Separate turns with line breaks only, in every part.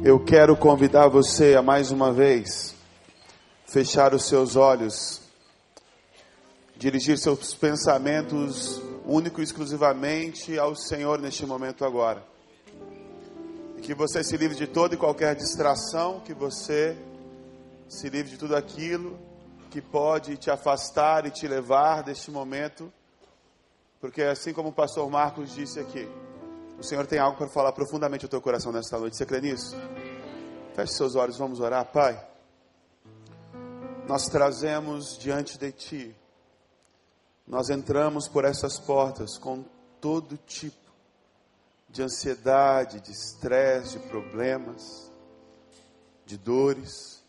Eu quero convidar você a mais uma vez fechar os seus olhos, dirigir seus pensamentos único e exclusivamente ao Senhor neste momento agora. E que você se livre de toda e qualquer distração, que você se livre de tudo aquilo que pode te afastar e te levar deste momento, porque assim como o pastor Marcos disse aqui, o Senhor tem algo para falar profundamente ao teu coração nesta noite. Você crê nisso? Feche seus olhos, vamos orar. Pai, nós trazemos diante de Ti, nós entramos por essas portas com todo tipo de ansiedade, de estresse, de problemas, de dores,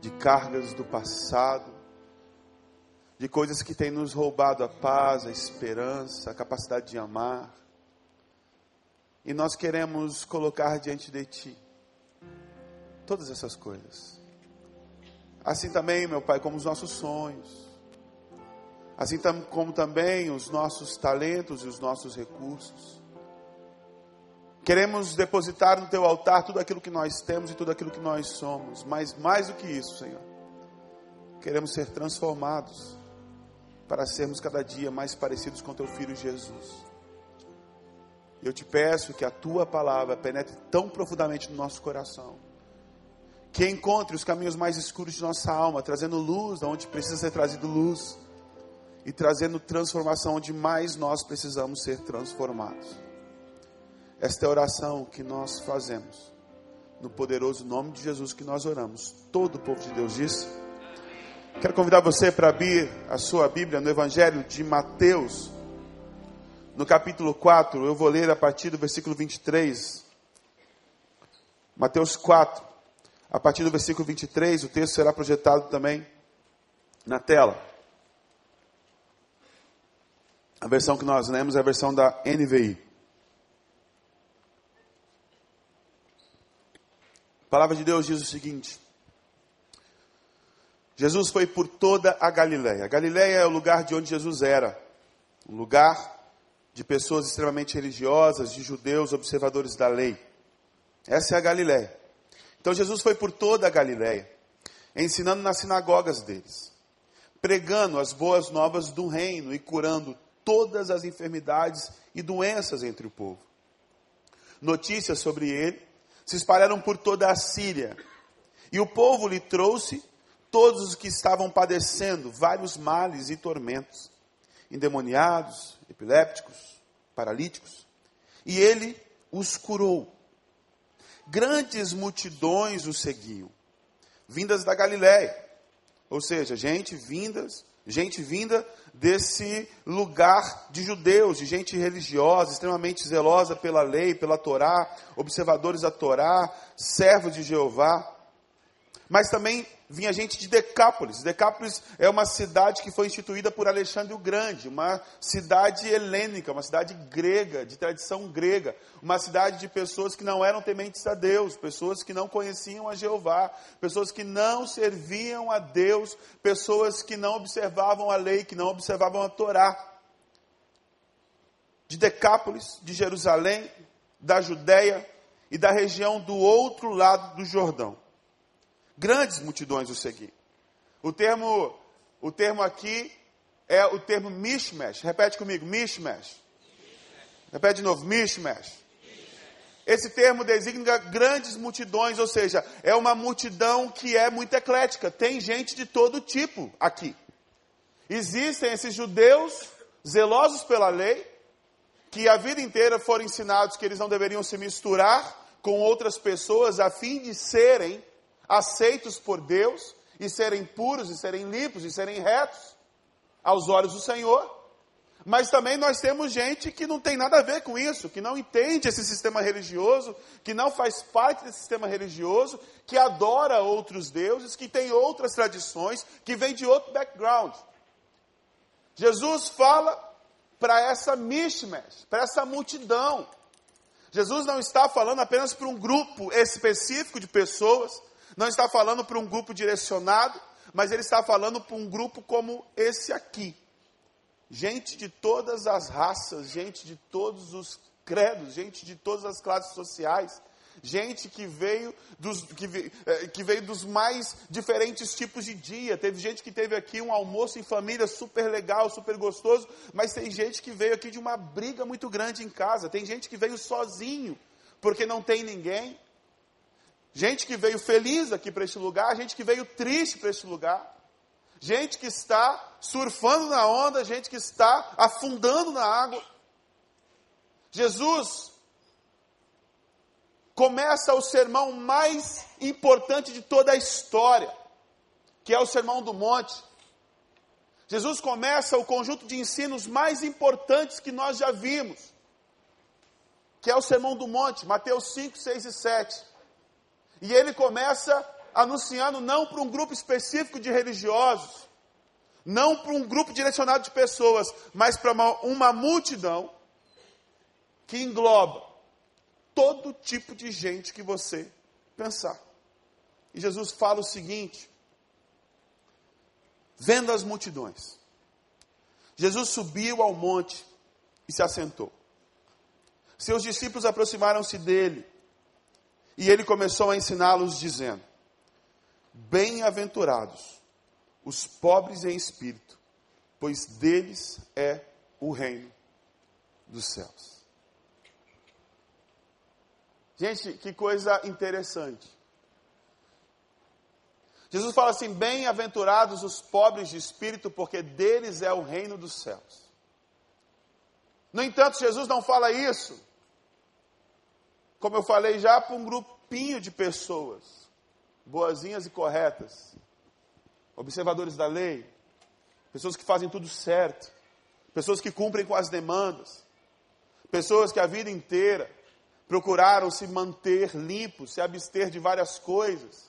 de cargas do passado, de coisas que têm nos roubado a paz, a esperança, a capacidade de amar. E nós queremos colocar diante de Ti todas essas coisas. Assim também, meu Pai, como os nossos sonhos. Assim como também os nossos talentos e os nossos recursos. Queremos depositar no Teu altar tudo aquilo que nós temos e tudo aquilo que nós somos. Mas mais do que isso, Senhor, queremos ser transformados para sermos cada dia mais parecidos com Teu Filho Jesus. Eu te peço que a tua palavra penetre tão profundamente no nosso coração, que encontre os caminhos mais escuros de nossa alma, trazendo luz onde precisa ser trazido luz e trazendo transformação onde mais nós precisamos ser transformados. Esta é a oração que nós fazemos, no poderoso nome de Jesus que nós oramos. Todo o povo de Deus diz. Quero convidar você para abrir a sua Bíblia no Evangelho de Mateus no capítulo 4, eu vou ler a partir do versículo 23. Mateus 4, a partir do versículo 23, o texto será projetado também na tela. A versão que nós lemos é a versão da NVI. A palavra de Deus diz o seguinte: Jesus foi por toda a Galiléia. A Galiléia é o lugar de onde Jesus era, um lugar de pessoas extremamente religiosas, de judeus observadores da lei. Essa é a Galiléia. Então Jesus foi por toda a Galiléia, ensinando nas sinagogas deles, pregando as boas novas do reino e curando todas as enfermidades e doenças entre o povo. Notícias sobre ele se espalharam por toda a Síria, e o povo lhe trouxe todos os que estavam padecendo vários males e tormentos, endemoniados, epilépticos, paralíticos, e ele os curou. Grandes multidões o seguiam, vindas da Galiléia, ou seja, gente vindas, gente vinda desse lugar de judeus, de gente religiosa, extremamente zelosa pela lei, pela Torá, observadores da Torá, servos de Jeová, mas também vinha gente de Decápolis. Decápolis é uma cidade que foi instituída por Alexandre o Grande, uma cidade helênica, uma cidade grega, de tradição grega, uma cidade de pessoas que não eram tementes a Deus, pessoas que não conheciam a Jeová, pessoas que não serviam a Deus, pessoas que não observavam a lei, que não observavam a Torá. De Decápolis, de Jerusalém, da Judéia e da região do outro lado do Jordão. Grandes multidões o seguiam. O termo, o termo aqui é o termo mishmash. Repete comigo, mishmash. Repete de novo, mishmash. Esse termo designa grandes multidões, ou seja, é uma multidão que é muito eclética. Tem gente de todo tipo aqui. Existem esses judeus zelosos pela lei, que a vida inteira foram ensinados que eles não deveriam se misturar com outras pessoas a fim de serem aceitos por Deus e serem puros e serem limpos e serem retos aos olhos do Senhor. Mas também nós temos gente que não tem nada a ver com isso, que não entende esse sistema religioso, que não faz parte desse sistema religioso, que adora outros deuses, que tem outras tradições, que vem de outro background. Jesus fala para essa mishmash, para essa multidão. Jesus não está falando apenas para um grupo específico de pessoas, não está falando para um grupo direcionado, mas ele está falando para um grupo como esse aqui. Gente de todas as raças, gente de todos os credos, gente de todas as classes sociais, gente que veio dos, que, veio, eh, que veio dos mais diferentes tipos de dia. Teve gente que teve aqui um almoço em família super legal, super gostoso, mas tem gente que veio aqui de uma briga muito grande em casa. Tem gente que veio sozinho, porque não tem ninguém. Gente que veio feliz aqui para este lugar, gente que veio triste para este lugar. Gente que está surfando na onda, gente que está afundando na água. Jesus começa o sermão mais importante de toda a história, que é o Sermão do Monte. Jesus começa o conjunto de ensinos mais importantes que nós já vimos, que é o Sermão do Monte, Mateus 5, 6 e 7. E ele começa anunciando não para um grupo específico de religiosos, não para um grupo direcionado de pessoas, mas para uma, uma multidão que engloba todo tipo de gente que você pensar. E Jesus fala o seguinte: vendo as multidões, Jesus subiu ao monte e se assentou. Seus discípulos aproximaram-se dele e ele começou a ensiná-los, dizendo: Bem-aventurados os pobres em espírito, pois deles é o reino dos céus. Gente, que coisa interessante. Jesus fala assim: Bem-aventurados os pobres de espírito, porque deles é o reino dos céus. No entanto, Jesus não fala isso, como eu falei já, para um grupinho de pessoas, boazinhas e corretas, observadores da lei, pessoas que fazem tudo certo, pessoas que cumprem com as demandas, pessoas que a vida inteira procuraram se manter limpos, se abster de várias coisas.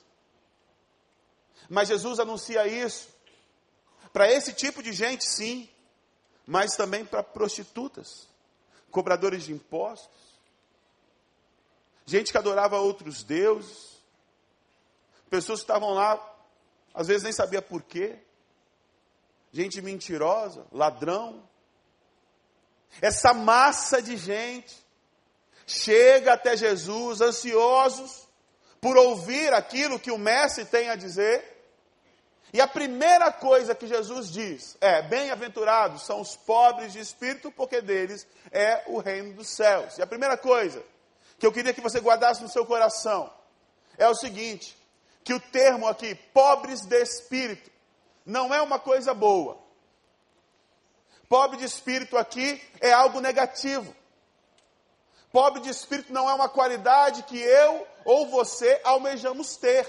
Mas Jesus anuncia isso para esse tipo de gente, sim, mas também para prostitutas, cobradores de impostos, gente que adorava outros deuses, pessoas que estavam lá, às vezes nem sabia por quê, gente mentirosa, ladrão. Essa massa de gente chega até Jesus ansiosos por ouvir aquilo que o Mestre tem a dizer. E a primeira coisa que Jesus diz é: Bem-aventurados são os pobres de espírito, porque deles é o reino dos céus. E a primeira coisa que eu queria que você guardasse no seu coração é o seguinte: que o termo aqui, pobres de espírito, não é uma coisa boa. Pobre de espírito aqui é algo negativo. Pobre de espírito não é uma qualidade que eu ou você almejamos ter.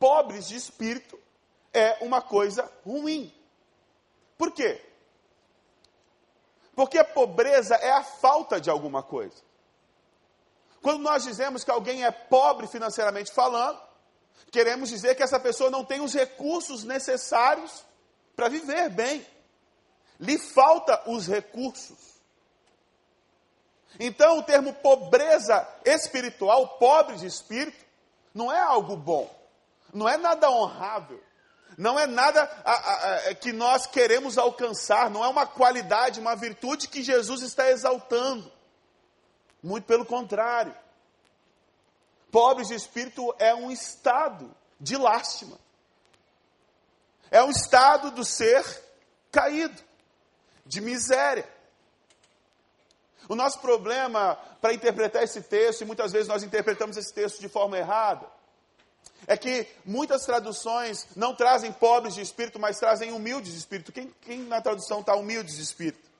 Pobres de espírito é uma coisa ruim. Por quê? Porque a pobreza é a falta de alguma coisa. Quando nós dizemos que alguém é pobre financeiramente falando, queremos dizer que essa pessoa não tem os recursos necessários para viver bem. Lhe falta os recursos. Então, o termo pobreza espiritual, pobre de espírito, não é algo bom, não é nada honrável, não é nada a, a, a, que nós queremos alcançar, não é uma qualidade, uma virtude que Jesus está exaltando. Muito pelo contrário. Pobres de espírito é um estado de lástima, é um estado do ser caído, de miséria. O nosso problema para interpretar esse texto, e muitas vezes nós interpretamos esse texto de forma errada, é que muitas traduções não trazem pobres de espírito, mas trazem humildes de espírito. Quem, quem na tradução está humildes de espírito?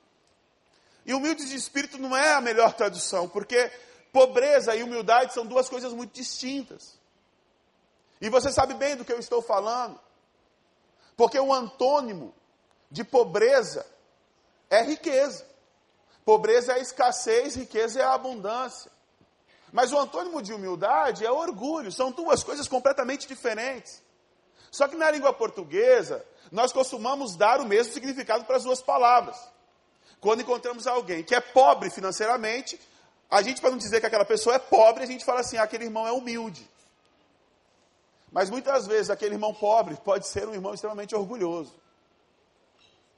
E humildes de espírito não é a melhor tradução, porque pobreza e humildade são duas coisas muito distintas. E você sabe bem do que eu estou falando, porque o antônimo de pobreza é riqueza. Pobreza é a escassez, riqueza é a abundância. Mas o antônimo de humildade é orgulho, são duas coisas completamente diferentes. Só que na língua portuguesa, nós costumamos dar o mesmo significado para as duas palavras. Quando encontramos alguém que é pobre financeiramente, a gente, para não dizer que aquela pessoa é pobre, a gente fala assim: ah, aquele irmão é humilde. Mas muitas vezes aquele irmão pobre pode ser um irmão extremamente orgulhoso.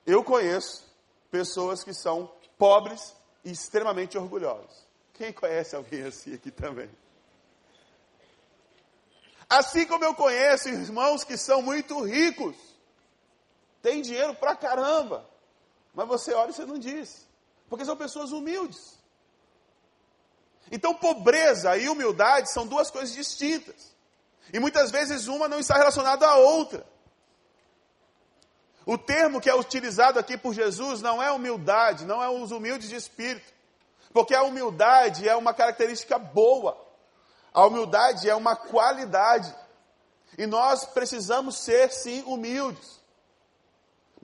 Eu conheço pessoas que são pobres e extremamente orgulhosos. Quem conhece alguém assim aqui também? Assim como eu conheço irmãos que são muito ricos, tem dinheiro pra caramba, mas você olha e você não diz, porque são pessoas humildes. Então, pobreza e humildade são duas coisas distintas. E muitas vezes uma não está relacionada à outra. O termo que é utilizado aqui por Jesus não é humildade, não é os humildes de espírito. Porque a humildade é uma característica boa. A humildade é uma qualidade. E nós precisamos ser, sim, humildes.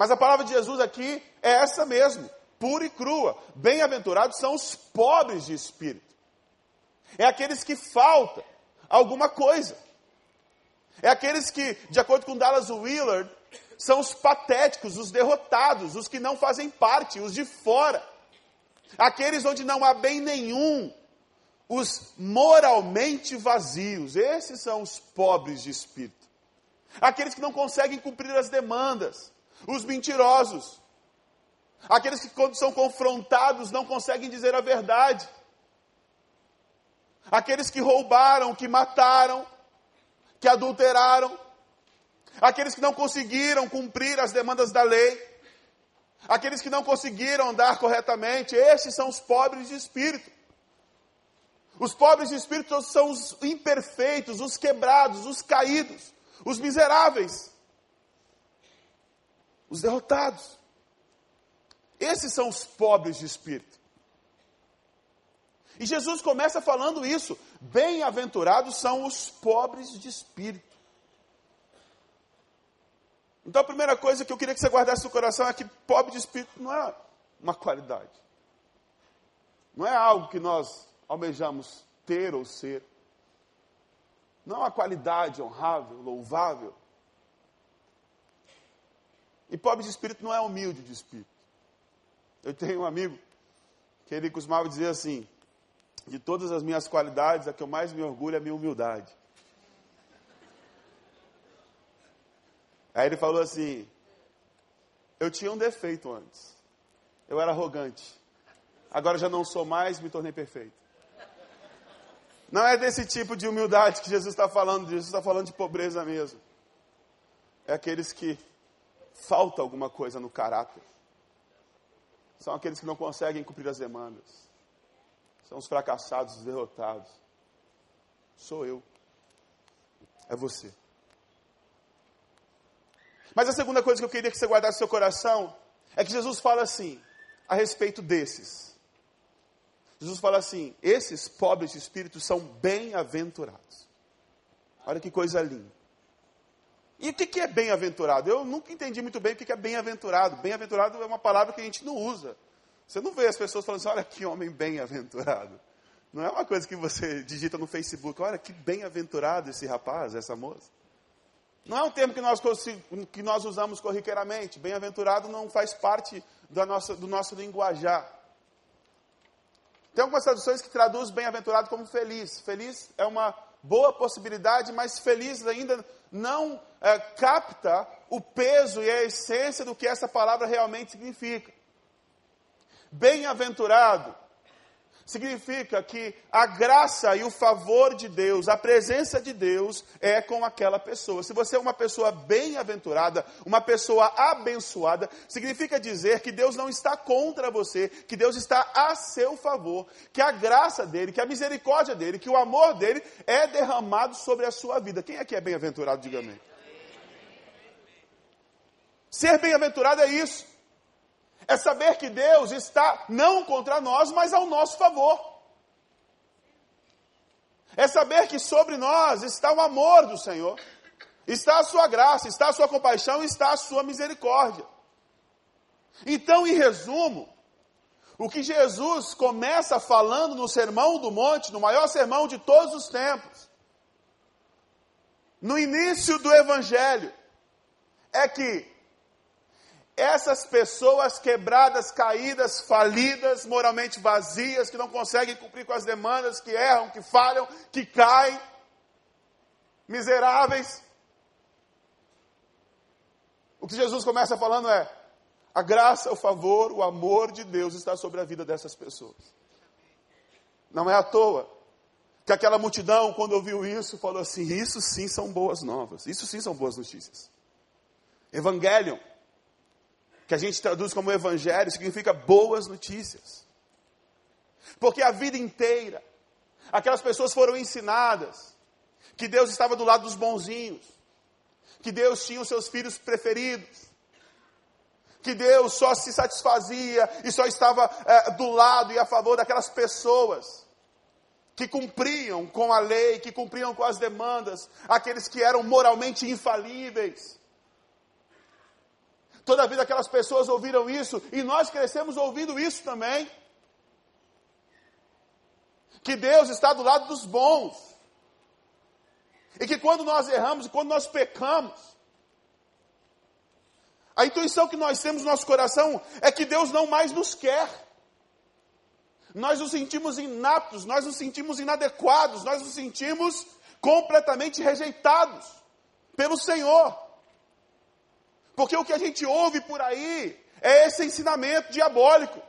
Mas a palavra de Jesus aqui é essa mesmo, pura e crua. Bem-aventurados são os pobres de espírito. É aqueles que falta alguma coisa. É aqueles que, de acordo com Dallas Willard, são os patéticos, os derrotados, os que não fazem parte, os de fora. Aqueles onde não há bem nenhum, os moralmente vazios, esses são os pobres de espírito. Aqueles que não conseguem cumprir as demandas, os mentirosos. Aqueles que, quando são confrontados, não conseguem dizer a verdade. Aqueles que roubaram, que mataram, que adulteraram, aqueles que não conseguiram cumprir as demandas da lei, aqueles que não conseguiram andar corretamente, esses são os pobres de espírito. Os pobres de espírito são os imperfeitos, os quebrados, os caídos, os miseráveis, os derrotados. Esses são os pobres de espírito. E Jesus começa falando isso: bem-aventurados são os pobres de espírito. Então a primeira coisa que eu queria que você guardasse no coração é que pobre de espírito não é uma qualidade. Não é algo que nós almejamos ter ou ser. Não é uma qualidade honrável, louvável. E pobre de espírito não é humilde de espírito. Eu tenho um amigo que ele costumava dizer assim: de todas as minhas qualidades, a que eu mais me orgulho é a minha humildade. Aí ele falou assim: Eu tinha um defeito antes. Eu era arrogante. Agora já não sou mais, me tornei perfeito. Não é desse tipo de humildade que Jesus está falando, Jesus está falando de pobreza mesmo. É aqueles que falta alguma coisa no caráter. São aqueles que não conseguem cumprir as demandas. São os fracassados, os derrotados. Sou eu. É você. Mas a segunda coisa que eu queria que você guardasse no seu coração é que Jesus fala assim, a respeito desses. Jesus fala assim: esses pobres de espírito são bem-aventurados. Olha que coisa linda. E o que é bem-aventurado? Eu nunca entendi muito bem o que é bem-aventurado. Bem-aventurado é uma palavra que a gente não usa. Você não vê as pessoas falando assim, olha que homem bem-aventurado. Não é uma coisa que você digita no Facebook, olha que bem-aventurado esse rapaz, essa moça. Não é um termo que nós, que nós usamos corriqueiramente. Bem-aventurado não faz parte da nossa, do nosso linguajar. Tem algumas traduções que traduzem bem-aventurado como feliz. Feliz é uma boa possibilidade, mas feliz ainda não é, capta o peso e a essência do que essa palavra realmente significa. Bem-aventurado significa que a graça e o favor de Deus, a presença de Deus é com aquela pessoa. Se você é uma pessoa bem-aventurada, uma pessoa abençoada, significa dizer que Deus não está contra você, que Deus está a seu favor, que a graça dele, que a misericórdia dele, que o amor dele é derramado sobre a sua vida. Quem é que é bem-aventurado, diga amém. Ser bem-aventurado é isso é saber que Deus está não contra nós, mas ao nosso favor. É saber que sobre nós está o amor do Senhor, está a sua graça, está a sua compaixão, está a sua misericórdia. Então, em resumo, o que Jesus começa falando no Sermão do Monte, no maior sermão de todos os tempos, no início do Evangelho, é que essas pessoas quebradas, caídas, falidas, moralmente vazias, que não conseguem cumprir com as demandas, que erram, que falham, que caem, miseráveis. O que Jesus começa falando é: a graça, o favor, o amor de Deus está sobre a vida dessas pessoas. Não é à toa que aquela multidão, quando ouviu isso, falou assim: Isso sim são boas novas, isso sim são boas notícias. Evangelion, que a gente traduz como evangelho, significa boas notícias. Porque a vida inteira, aquelas pessoas foram ensinadas que Deus estava do lado dos bonzinhos, que Deus tinha os seus filhos preferidos, que Deus só se satisfazia e só estava é, do lado e a favor daquelas pessoas que cumpriam com a lei, que cumpriam com as demandas, aqueles que eram moralmente infalíveis. Toda a vida aquelas pessoas ouviram isso e nós crescemos ouvindo isso também. Que Deus está do lado dos bons. E que quando nós erramos e quando nós pecamos, a intuição que nós temos no nosso coração é que Deus não mais nos quer. Nós nos sentimos inaptos, nós nos sentimos inadequados, nós nos sentimos completamente rejeitados pelo Senhor. Porque o que a gente ouve por aí é esse ensinamento diabólico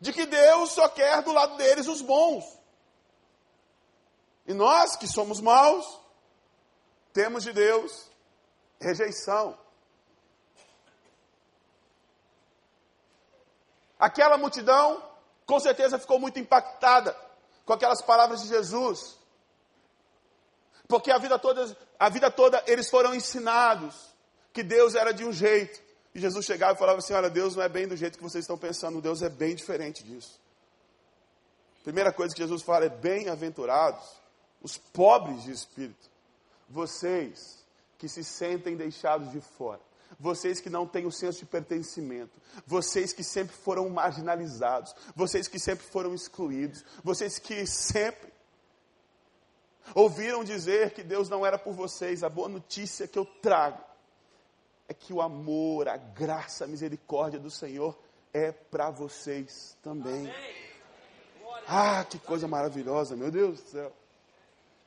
de que Deus só quer do lado deles os bons. E nós que somos maus, temos de Deus rejeição. Aquela multidão, com certeza, ficou muito impactada com aquelas palavras de Jesus. Porque a vida toda, a vida toda eles foram ensinados que Deus era de um jeito. E Jesus chegava e falava assim: Olha, Deus não é bem do jeito que vocês estão pensando, Deus é bem diferente disso. Primeira coisa que Jesus fala é: Bem-aventurados os pobres de espírito, vocês que se sentem deixados de fora vocês que não têm o senso de pertencimento, vocês que sempre foram marginalizados, vocês que sempre foram excluídos, vocês que sempre ouviram dizer que Deus não era por vocês, a boa notícia que eu trago é que o amor, a graça, a misericórdia do Senhor é para vocês também. Ah, que coisa maravilhosa, meu Deus do céu.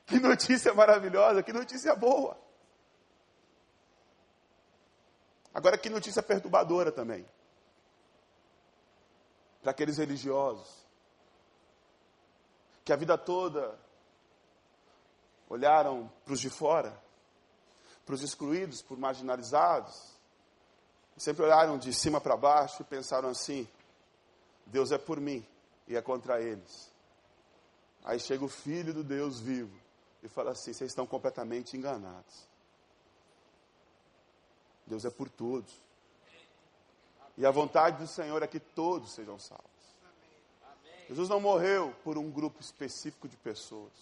Que notícia maravilhosa, que notícia boa. Agora, que notícia perturbadora também. Para aqueles religiosos. Que a vida toda olharam para os de fora, para os excluídos, os marginalizados. Sempre olharam de cima para baixo e pensaram assim: Deus é por mim e é contra eles. Aí chega o Filho do Deus vivo e fala assim: vocês estão completamente enganados. Deus é por todos. E a vontade do Senhor é que todos sejam salvos. Jesus não morreu por um grupo específico de pessoas.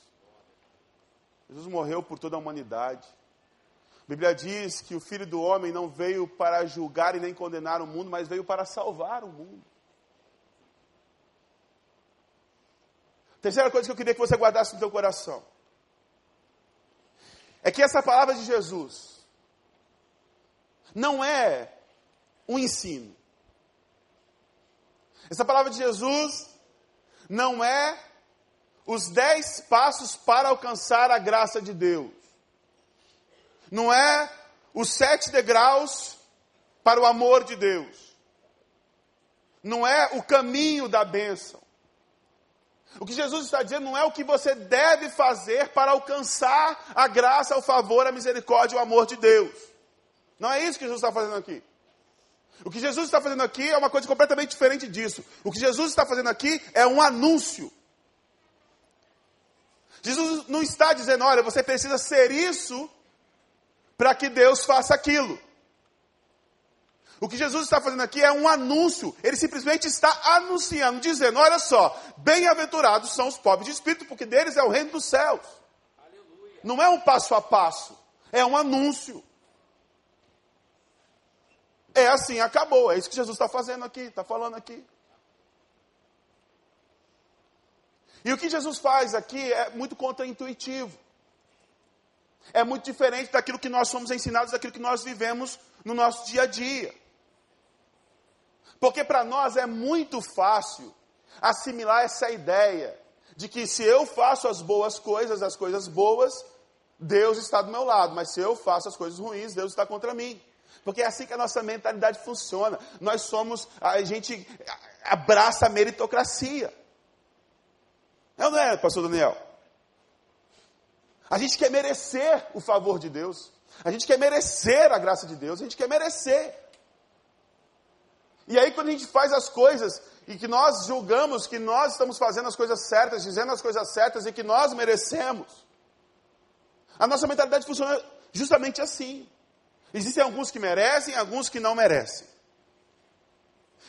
Jesus morreu por toda a humanidade. A Bíblia diz que o Filho do Homem não veio para julgar e nem condenar o mundo, mas veio para salvar o mundo. Terceira coisa que eu queria que você guardasse no teu coração é que essa palavra de Jesus não é um ensino. Essa palavra de Jesus não é os dez passos para alcançar a graça de Deus. Não é os sete degraus para o amor de Deus. Não é o caminho da bênção. O que Jesus está dizendo não é o que você deve fazer para alcançar a graça, o favor, a misericórdia o amor de Deus. Não é isso que Jesus está fazendo aqui. O que Jesus está fazendo aqui é uma coisa completamente diferente disso. O que Jesus está fazendo aqui é um anúncio. Jesus não está dizendo, olha, você precisa ser isso para que Deus faça aquilo. O que Jesus está fazendo aqui é um anúncio. Ele simplesmente está anunciando, dizendo: olha só, bem-aventurados são os pobres de espírito, porque deles é o reino dos céus. Aleluia. Não é um passo a passo, é um anúncio. É assim, acabou. É isso que Jesus está fazendo aqui, está falando aqui. E o que Jesus faz aqui é muito contraintuitivo. É muito diferente daquilo que nós somos ensinados, daquilo que nós vivemos no nosso dia a dia. Porque para nós é muito fácil assimilar essa ideia de que se eu faço as boas coisas, as coisas boas, Deus está do meu lado, mas se eu faço as coisas ruins, Deus está contra mim. Porque é assim que a nossa mentalidade funciona. Nós somos, a gente abraça a meritocracia. É ou não é, pastor Daniel? A gente quer merecer o favor de Deus. A gente quer merecer a graça de Deus. A gente quer merecer. E aí, quando a gente faz as coisas e que nós julgamos que nós estamos fazendo as coisas certas, dizendo as coisas certas e que nós merecemos, a nossa mentalidade funciona justamente assim. Existem alguns que merecem, alguns que não merecem.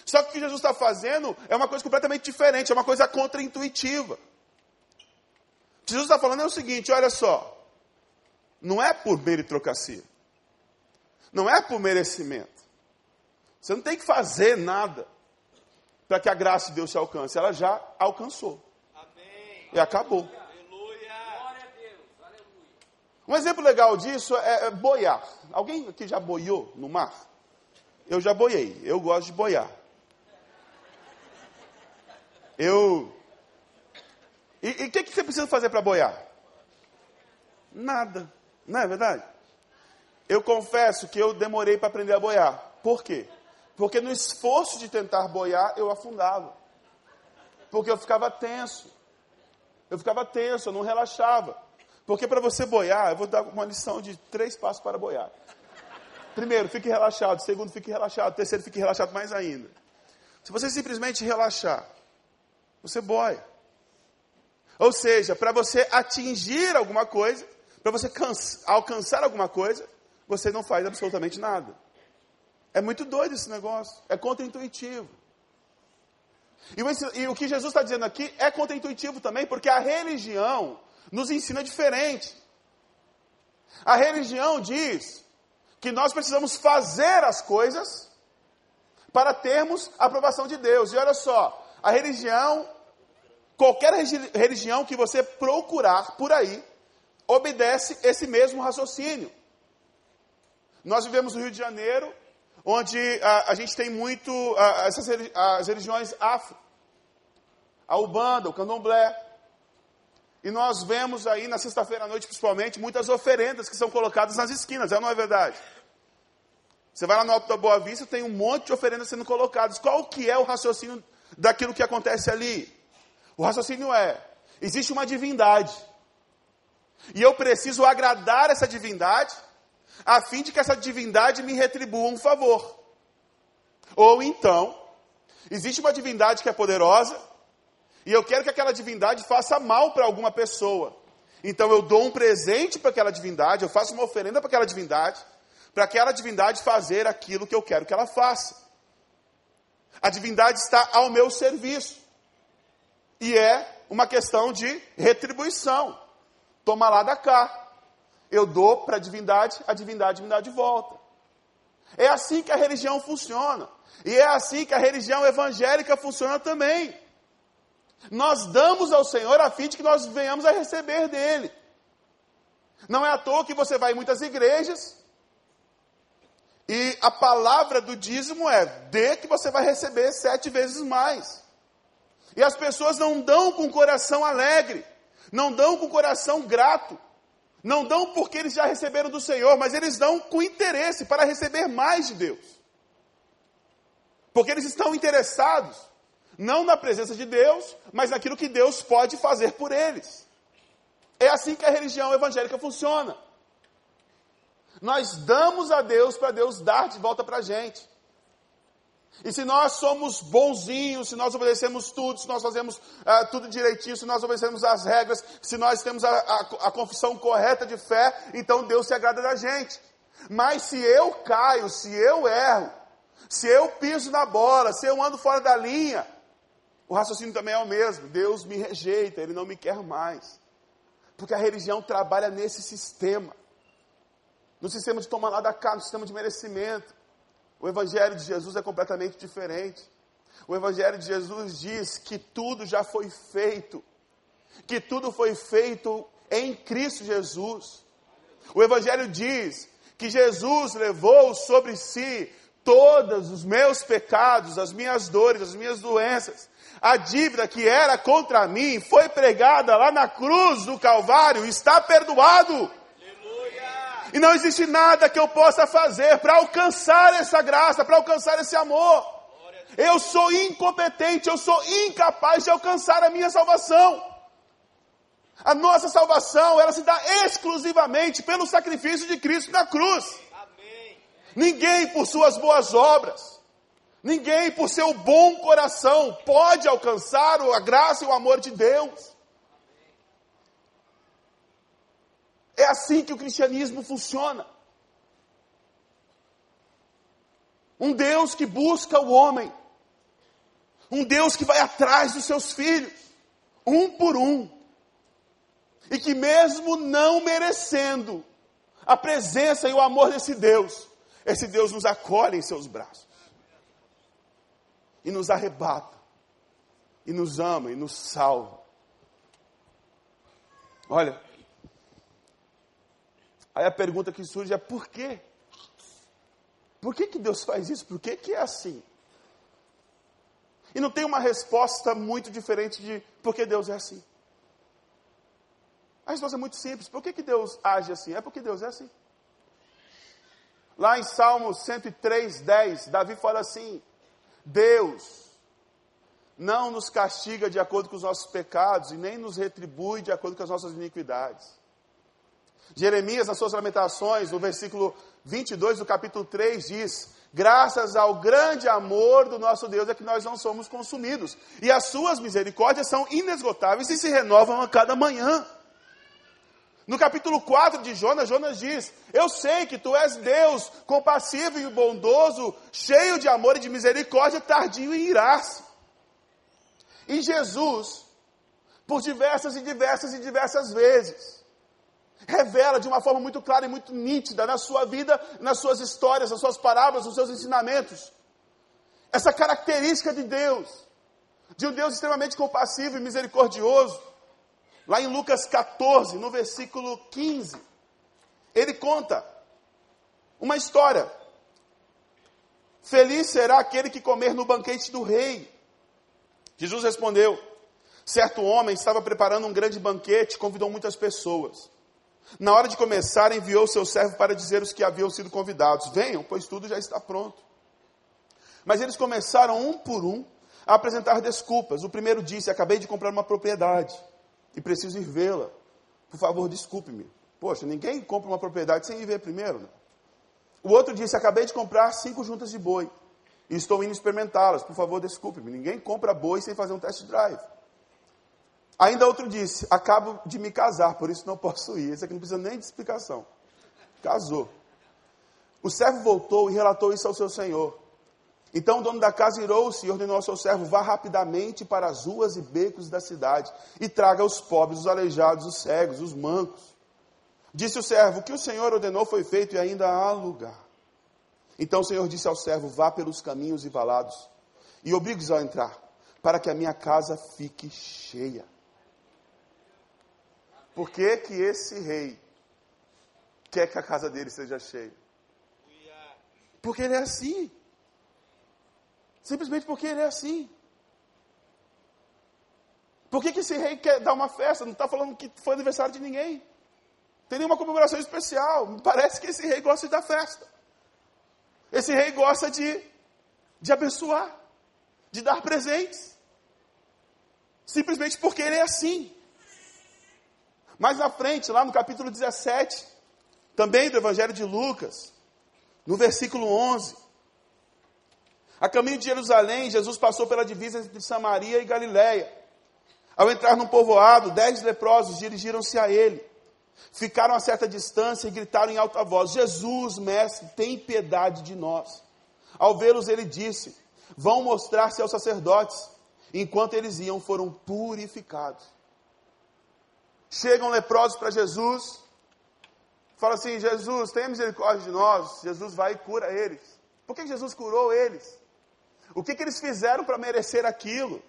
Só que o que Jesus está fazendo é uma coisa completamente diferente, é uma coisa contraintuitiva. Jesus está falando é o seguinte: olha só, não é por meritocracia, não é por merecimento. Você não tem que fazer nada para que a graça de Deus se alcance, ela já alcançou. Amém. E acabou. Um exemplo legal disso é boiar. Alguém aqui já boiou no mar? Eu já boiei. Eu gosto de boiar. Eu. E o que, que você precisa fazer para boiar? Nada. Não é verdade? Eu confesso que eu demorei para aprender a boiar. Por quê? Porque no esforço de tentar boiar, eu afundava. Porque eu ficava tenso. Eu ficava tenso, eu não relaxava. Porque para você boiar, eu vou dar uma lição de três passos para boiar. Primeiro, fique relaxado. Segundo, fique relaxado. Terceiro, fique relaxado mais ainda. Se você simplesmente relaxar, você boia. Ou seja, para você atingir alguma coisa, para você alcançar alguma coisa, você não faz absolutamente nada. É muito doido esse negócio. É contraintuitivo. E e o que Jesus está dizendo aqui é contraintuitivo também, porque a religião nos ensina diferente. A religião diz que nós precisamos fazer as coisas para termos a aprovação de Deus. E olha só, a religião, qualquer religião que você procurar por aí, obedece esse mesmo raciocínio. Nós vivemos no Rio de Janeiro, onde a, a gente tem muito a, essas as religiões afro, a Ubanda, o Candomblé, e nós vemos aí na sexta-feira à noite, principalmente, muitas oferendas que são colocadas nas esquinas, é não é verdade? Você vai lá no Alto da Boa Vista, tem um monte de oferendas sendo colocadas. Qual que é o raciocínio daquilo que acontece ali? O raciocínio é: existe uma divindade. E eu preciso agradar essa divindade, a fim de que essa divindade me retribua um favor. Ou então, existe uma divindade que é poderosa, e eu quero que aquela divindade faça mal para alguma pessoa. Então eu dou um presente para aquela divindade, eu faço uma oferenda para aquela divindade, para aquela divindade fazer aquilo que eu quero que ela faça. A divindade está ao meu serviço. E é uma questão de retribuição. Toma lá da cá. Eu dou para a divindade, a divindade me dá de volta. É assim que a religião funciona. E é assim que a religião evangélica funciona também. Nós damos ao Senhor a fim de que nós venhamos a receber dele. Não é à toa que você vai em muitas igrejas e a palavra do dízimo é: dê que você vai receber sete vezes mais. E as pessoas não dão com coração alegre, não dão com coração grato, não dão porque eles já receberam do Senhor, mas eles dão com interesse para receber mais de Deus. Porque eles estão interessados não na presença de Deus, mas naquilo que Deus pode fazer por eles. É assim que a religião evangélica funciona. Nós damos a Deus para Deus dar de volta para a gente. E se nós somos bonzinhos, se nós obedecemos tudo, se nós fazemos uh, tudo direitinho, se nós obedecemos as regras, se nós temos a, a, a confissão correta de fé, então Deus se agrada da gente. Mas se eu caio, se eu erro, se eu piso na bola, se eu ando fora da linha, o raciocínio também é o mesmo. Deus me rejeita, Ele não me quer mais. Porque a religião trabalha nesse sistema. No sistema de tomar lá da cá, no sistema de merecimento. O Evangelho de Jesus é completamente diferente. O Evangelho de Jesus diz que tudo já foi feito. Que tudo foi feito em Cristo Jesus. O Evangelho diz que Jesus levou sobre si todos os meus pecados, as minhas dores, as minhas doenças. A dívida que era contra mim foi pregada lá na cruz do Calvário, está perdoado. E não existe nada que eu possa fazer para alcançar essa graça, para alcançar esse amor. Eu sou incompetente, eu sou incapaz de alcançar a minha salvação. A nossa salvação, ela se dá exclusivamente pelo sacrifício de Cristo na cruz. Ninguém por suas boas obras, ninguém por seu bom coração pode alcançar a graça e o amor de Deus. É assim que o cristianismo funciona. Um Deus que busca o homem. Um Deus que vai atrás dos seus filhos, um por um. E que, mesmo não merecendo a presença e o amor desse Deus, esse Deus nos acolhe em seus braços. E nos arrebata. E nos ama e nos salva. Olha, aí a pergunta que surge é: por quê? Por que, que Deus faz isso? Por que, que é assim? E não tem uma resposta muito diferente de por que Deus é assim. A resposta é muito simples. Por que, que Deus age assim? É porque Deus é assim. Lá em Salmo 103, 10, Davi fala assim: Deus não nos castiga de acordo com os nossos pecados e nem nos retribui de acordo com as nossas iniquidades. Jeremias, nas suas lamentações, no versículo 22 do capítulo 3, diz: Graças ao grande amor do nosso Deus é que nós não somos consumidos. E as suas misericórdias são inesgotáveis e se renovam a cada manhã. No capítulo 4 de Jonas, Jonas diz: Eu sei que tu és Deus, compassivo e bondoso, cheio de amor e de misericórdia, tardio em irar-se. E Jesus, por diversas e diversas e diversas vezes, revela de uma forma muito clara e muito nítida na sua vida, nas suas histórias, nas suas parábolas, nos seus ensinamentos. Essa característica de Deus, de um Deus extremamente compassivo e misericordioso. Lá em Lucas 14, no versículo 15, ele conta uma história. Feliz será aquele que comer no banquete do rei. Jesus respondeu: Certo homem estava preparando um grande banquete, convidou muitas pessoas. Na hora de começar, enviou seu servo para dizer os que haviam sido convidados: Venham, pois tudo já está pronto. Mas eles começaram um por um a apresentar desculpas. O primeiro disse: Acabei de comprar uma propriedade e preciso ir vê-la. Por favor, desculpe-me. Poxa, ninguém compra uma propriedade sem ir ver primeiro. Né? O outro disse: Acabei de comprar cinco juntas de boi e estou indo experimentá-las. Por favor, desculpe-me. Ninguém compra boi sem fazer um test drive. Ainda outro disse: Acabo de me casar, por isso não posso ir. Esse aqui não precisa nem de explicação. Casou. O servo voltou e relatou isso ao seu senhor. Então o dono da casa irou-se e ordenou ao seu servo: Vá rapidamente para as ruas e becos da cidade e traga os pobres, os aleijados, os cegos, os mancos. Disse o servo: O que o senhor ordenou foi feito e ainda há lugar. Então o senhor disse ao servo: Vá pelos caminhos e valados e obrigue-os a entrar, para que a minha casa fique cheia. Por que, que esse rei quer que a casa dele seja cheia? Porque ele é assim. Simplesmente porque ele é assim. Por que, que esse rei quer dar uma festa? Não está falando que foi aniversário de ninguém. Tem nenhuma comemoração especial. Me parece que esse rei gosta de dar festa. Esse rei gosta de, de abençoar, de dar presentes. Simplesmente porque ele é assim. Mais na frente, lá no capítulo 17, também do Evangelho de Lucas, no versículo 11. A caminho de Jerusalém, Jesus passou pela divisa entre Samaria e Galiléia. Ao entrar num povoado, dez leprosos dirigiram-se a ele. Ficaram a certa distância e gritaram em alta voz: Jesus, mestre, tem piedade de nós. Ao vê-los, ele disse: Vão mostrar-se aos sacerdotes. Enquanto eles iam, foram purificados. Chegam leprosos para Jesus, fala assim: Jesus, tenha misericórdia de nós. Jesus vai e cura eles. Por que Jesus curou eles? O que, que eles fizeram para merecer aquilo?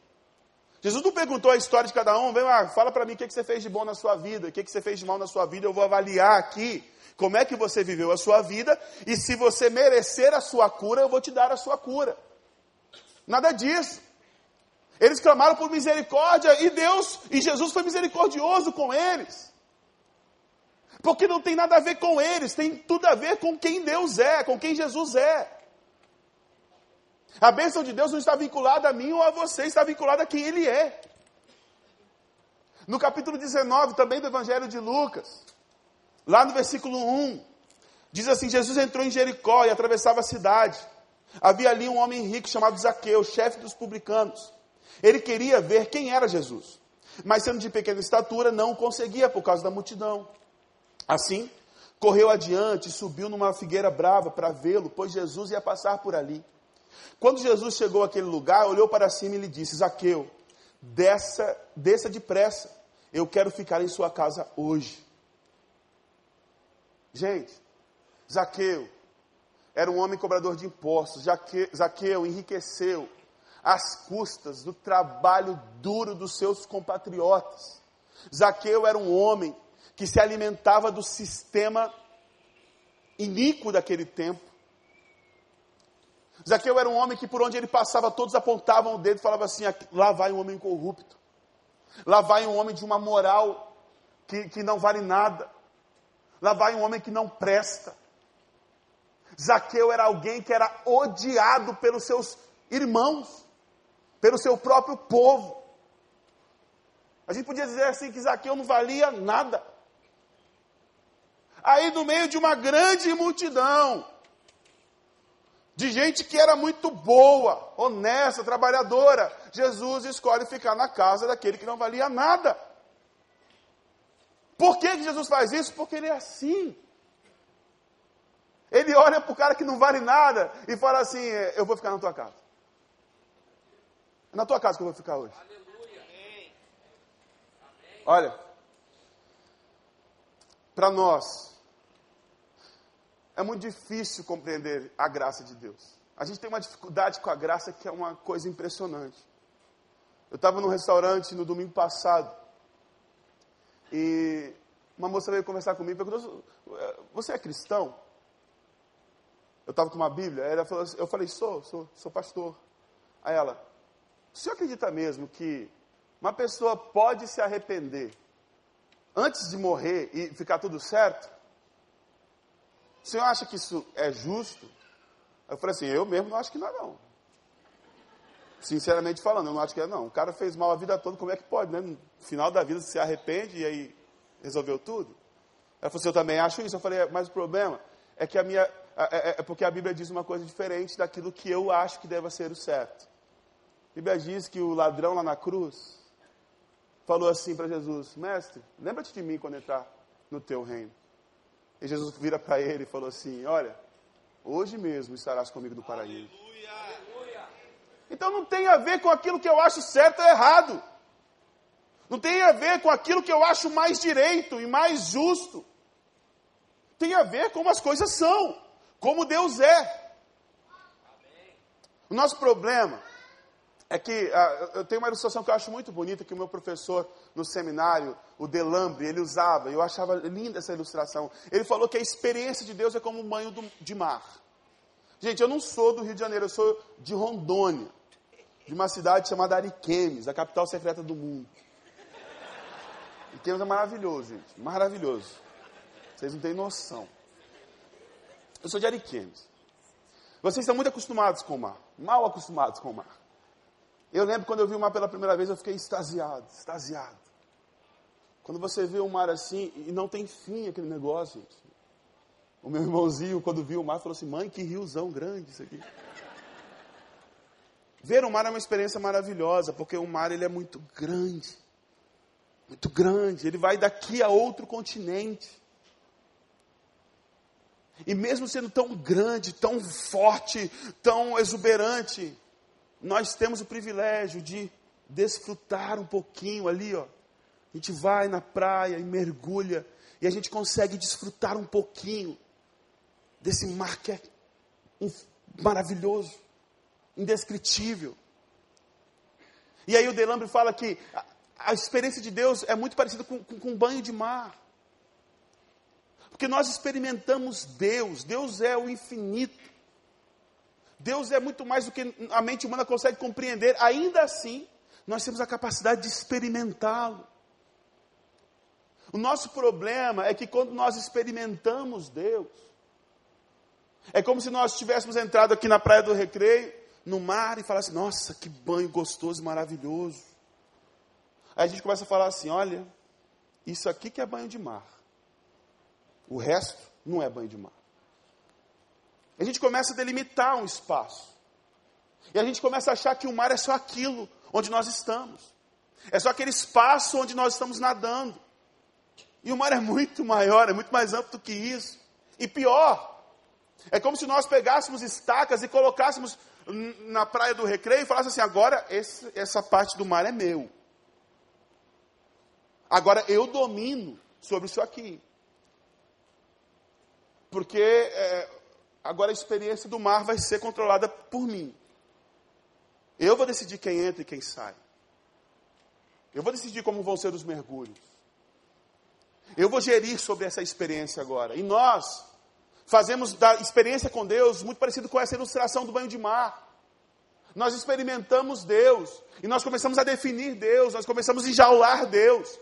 Jesus não perguntou a história de cada um, vem lá, fala para mim o que, que você fez de bom na sua vida, o que, que você fez de mal na sua vida, eu vou avaliar aqui como é que você viveu a sua vida, e se você merecer a sua cura, eu vou te dar a sua cura. Nada disso. Eles clamaram por misericórdia e Deus, e Jesus foi misericordioso com eles. Porque não tem nada a ver com eles, tem tudo a ver com quem Deus é, com quem Jesus é. A bênção de Deus não está vinculada a mim ou a você, está vinculada a quem Ele é. No capítulo 19, também do Evangelho de Lucas, lá no versículo 1, diz assim: Jesus entrou em Jericó e atravessava a cidade. Havia ali um homem rico chamado Zaqueu, chefe dos publicanos. Ele queria ver quem era Jesus, mas sendo de pequena estatura, não conseguia por causa da multidão. Assim, correu adiante e subiu numa figueira brava para vê-lo, pois Jesus ia passar por ali. Quando Jesus chegou àquele lugar, olhou para cima e lhe disse: Zaqueu, desça, desça depressa, eu quero ficar em sua casa hoje. Gente, Zaqueu era um homem cobrador de impostos. Zaqueu enriqueceu às custas do trabalho duro dos seus compatriotas. Zaqueu era um homem que se alimentava do sistema iníquo daquele tempo. Zaqueu era um homem que por onde ele passava, todos apontavam o dedo e falavam assim: lá vai um homem corrupto, lá vai um homem de uma moral que, que não vale nada, lá vai um homem que não presta. Zaqueu era alguém que era odiado pelos seus irmãos, pelo seu próprio povo. A gente podia dizer assim que Zaqueu não valia nada. Aí, no meio de uma grande multidão, de gente que era muito boa, honesta, trabalhadora, Jesus escolhe ficar na casa daquele que não valia nada. Por que, Jesus faz isso? Porque ele é assim. Ele olha para o cara que não vale nada e fala assim: Eu vou ficar na tua casa. É na tua casa que eu vou ficar hoje. Olha, para nós, é muito difícil compreender a graça de Deus. A gente tem uma dificuldade com a graça que é uma coisa impressionante. Eu estava num restaurante no domingo passado e uma moça veio conversar comigo e perguntou: Você é cristão? Eu estava com uma Bíblia, ela falou assim, eu falei, sou, sou, sou pastor. Aí ela, o senhor acredita mesmo que uma pessoa pode se arrepender antes de morrer e ficar tudo certo? O senhor acha que isso é justo? Eu falei assim, eu mesmo não acho que não é não. Sinceramente falando, eu não acho que é não. O cara fez mal a vida toda, como é que pode, né? No final da vida se arrepende e aí resolveu tudo? Ela falou assim, eu também acho isso. Eu falei, é, mas o problema é que a minha, é, é, é porque a Bíblia diz uma coisa diferente daquilo que eu acho que deve ser o certo. Bíblia diz que o ladrão lá na cruz falou assim para Jesus: Mestre, lembra-te de mim quando entrar no teu reino. E Jesus vira para ele e falou assim: Olha, hoje mesmo estarás comigo no paraíso. Então não tem a ver com aquilo que eu acho certo ou errado. Não tem a ver com aquilo que eu acho mais direito e mais justo. Tem a ver com como as coisas são como Deus é. O nosso problema é que uh, eu tenho uma ilustração que eu acho muito bonita que o meu professor no seminário, o Delambre, ele usava. Eu achava linda essa ilustração. Ele falou que a experiência de Deus é como um banho do, de mar. Gente, eu não sou do Rio de Janeiro, eu sou de Rondônia, de uma cidade chamada Ariquemes, a capital secreta do mundo. Ariquemes é maravilhoso, gente, maravilhoso. Vocês não têm noção. Eu sou de Ariquemes. Vocês estão muito acostumados com o mar, mal acostumados com o mar. Eu lembro quando eu vi o mar pela primeira vez, eu fiquei extasiado, extasiado. Quando você vê o mar assim, e não tem fim aquele negócio, gente. O meu irmãozinho, quando viu o mar, falou assim: mãe, que riozão grande isso aqui. Ver o mar é uma experiência maravilhosa, porque o mar ele é muito grande. Muito grande. Ele vai daqui a outro continente. E mesmo sendo tão grande, tão forte, tão exuberante, nós temos o privilégio de desfrutar um pouquinho ali, ó. A gente vai na praia e mergulha e a gente consegue desfrutar um pouquinho desse mar que é maravilhoso, indescritível. E aí o Delambre fala que a, a experiência de Deus é muito parecida com, com, com um banho de mar. Porque nós experimentamos Deus, Deus é o infinito. Deus é muito mais do que a mente humana consegue compreender. Ainda assim, nós temos a capacidade de experimentá-lo. O nosso problema é que quando nós experimentamos Deus, é como se nós tivéssemos entrado aqui na praia do recreio, no mar, e falasse: Nossa, que banho gostoso maravilhoso. Aí a gente começa a falar assim: olha, isso aqui que é banho de mar. O resto não é banho de mar. A gente começa a delimitar um espaço. E a gente começa a achar que o mar é só aquilo onde nós estamos. É só aquele espaço onde nós estamos nadando. E o mar é muito maior, é muito mais amplo do que isso. E pior, é como se nós pegássemos estacas e colocássemos na praia do recreio e falasse assim: agora esse, essa parte do mar é meu. Agora eu domino sobre isso aqui. Porque é, agora a experiência do mar vai ser controlada por mim. Eu vou decidir quem entra e quem sai. Eu vou decidir como vão ser os mergulhos. Eu vou gerir sobre essa experiência agora. E nós fazemos da experiência com Deus muito parecido com essa ilustração do banho de mar. Nós experimentamos Deus e nós começamos a definir Deus, nós começamos a enjaular Deus.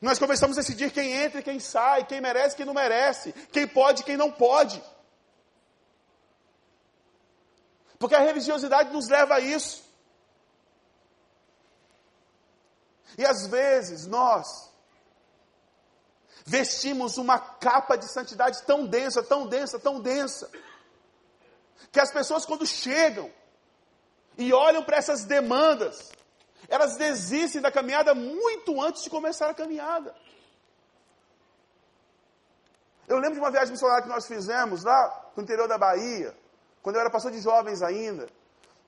Nós começamos a decidir quem entra e quem sai, quem merece e quem não merece, quem pode e quem não pode. Porque a religiosidade nos leva a isso. E às vezes nós vestimos uma capa de santidade tão densa, tão densa, tão densa, que as pessoas quando chegam e olham para essas demandas, elas desistem da caminhada muito antes de começar a caminhada. Eu lembro de uma viagem missionária que nós fizemos lá no interior da Bahia, quando eu era pastor de jovens ainda.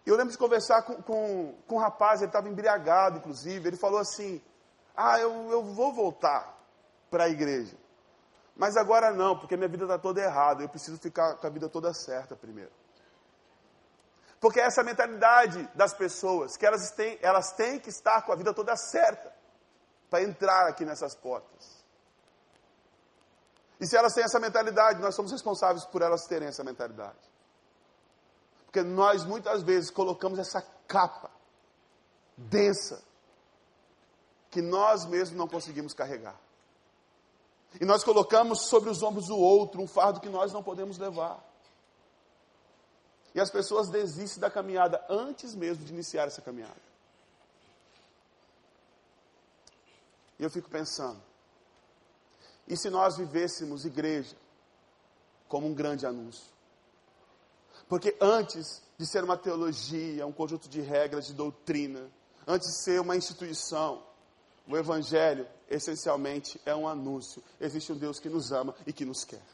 Eu lembro de conversar com, com, com um rapaz, ele estava embriagado, inclusive. Ele falou assim: Ah, eu, eu vou voltar para a igreja. Mas agora não, porque minha vida está toda errada. Eu preciso ficar com a vida toda certa primeiro. Porque é essa mentalidade das pessoas, que elas têm, elas têm que estar com a vida toda certa para entrar aqui nessas portas. E se elas têm essa mentalidade, nós somos responsáveis por elas terem essa mentalidade. Porque nós muitas vezes colocamos essa capa densa que nós mesmos não conseguimos carregar. E nós colocamos sobre os ombros do outro um fardo que nós não podemos levar. E as pessoas desistem da caminhada antes mesmo de iniciar essa caminhada. E eu fico pensando, e se nós vivêssemos igreja como um grande anúncio? Porque antes de ser uma teologia, um conjunto de regras, de doutrina, antes de ser uma instituição, o Evangelho essencialmente é um anúncio. Existe um Deus que nos ama e que nos quer.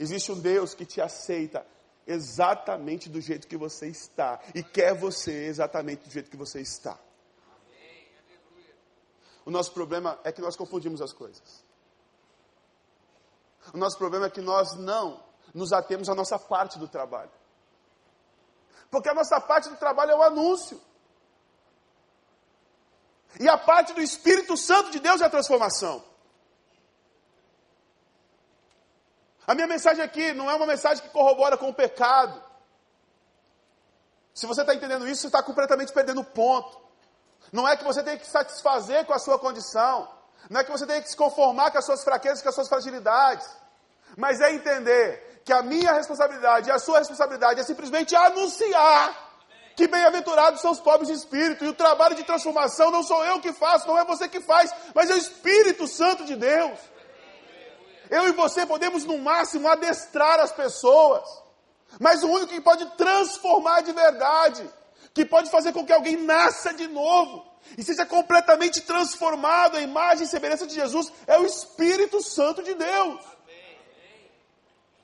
Existe um Deus que te aceita exatamente do jeito que você está e quer você exatamente do jeito que você está. O nosso problema é que nós confundimos as coisas. O nosso problema é que nós não nos atemos à nossa parte do trabalho. Porque a nossa parte do trabalho é o anúncio. E a parte do Espírito Santo de Deus é a transformação. A minha mensagem aqui não é uma mensagem que corrobora com o pecado. Se você está entendendo isso, você está completamente perdendo o ponto. Não é que você tem que se satisfazer com a sua condição. Não é que você tem que se conformar com as suas fraquezas, com as suas fragilidades. Mas é entender que a minha responsabilidade e a sua responsabilidade é simplesmente anunciar que bem-aventurados são os pobres de espírito. E o trabalho de transformação não sou eu que faço, não é você que faz, mas é o Espírito Santo de Deus. Eu e você podemos, no máximo, adestrar as pessoas. Mas o único que pode transformar de verdade, que pode fazer com que alguém nasça de novo e seja completamente transformado à imagem e semelhança de Jesus, é o Espírito Santo de Deus.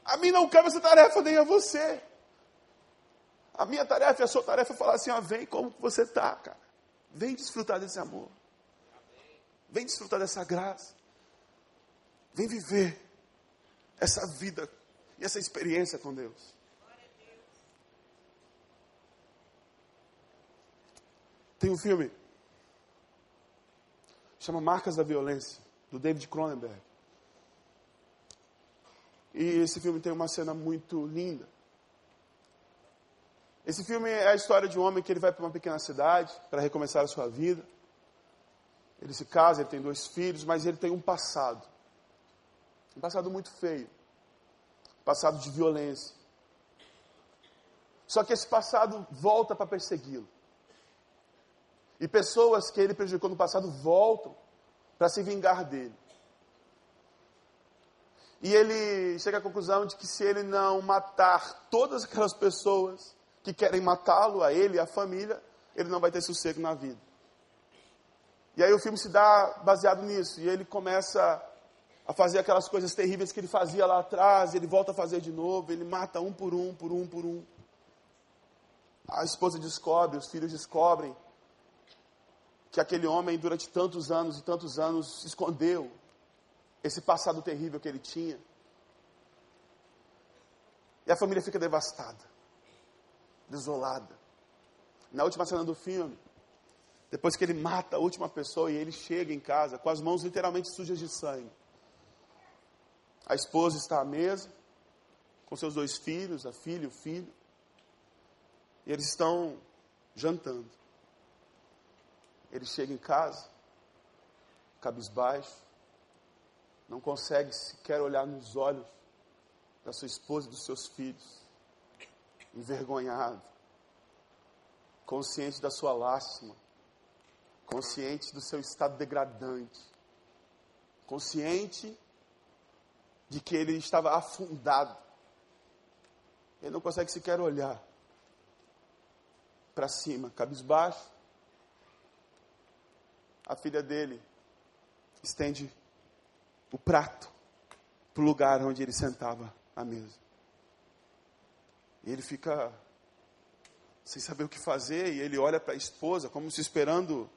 A mim não cabe essa tarefa nem a você. A minha tarefa e a sua tarefa é falar assim: ó, vem como você está, cara. Vem desfrutar desse amor. Vem desfrutar dessa graça. Vem viver essa vida e essa experiência com Deus. Tem um filme chama Marcas da Violência, do David Cronenberg. E esse filme tem uma cena muito linda. Esse filme é a história de um homem que ele vai para uma pequena cidade para recomeçar a sua vida. Ele se casa, ele tem dois filhos, mas ele tem um passado. Um passado muito feio. Passado de violência. Só que esse passado volta para persegui-lo. E pessoas que ele prejudicou no passado voltam para se vingar dele. E ele chega à conclusão de que se ele não matar todas aquelas pessoas que querem matá-lo, a ele e a família, ele não vai ter sossego na vida. E aí o filme se dá baseado nisso. E ele começa a fazer aquelas coisas terríveis que ele fazia lá atrás, ele volta a fazer de novo, ele mata um por um, por um, por um. A esposa descobre, os filhos descobrem que aquele homem, durante tantos anos e tantos anos, escondeu esse passado terrível que ele tinha. E a família fica devastada, desolada. Na última cena do filme, depois que ele mata a última pessoa e ele chega em casa com as mãos literalmente sujas de sangue. A esposa está à mesa com seus dois filhos, a filha e o filho. E eles estão jantando. Ele chega em casa, cabisbaixo, não consegue sequer olhar nos olhos da sua esposa e dos seus filhos, envergonhado, consciente da sua lástima, consciente do seu estado degradante, consciente de que ele estava afundado. Ele não consegue sequer olhar para cima, cabisbaixo. A filha dele estende o prato para o lugar onde ele sentava à mesa. E ele fica sem saber o que fazer, e ele olha para a esposa como se esperando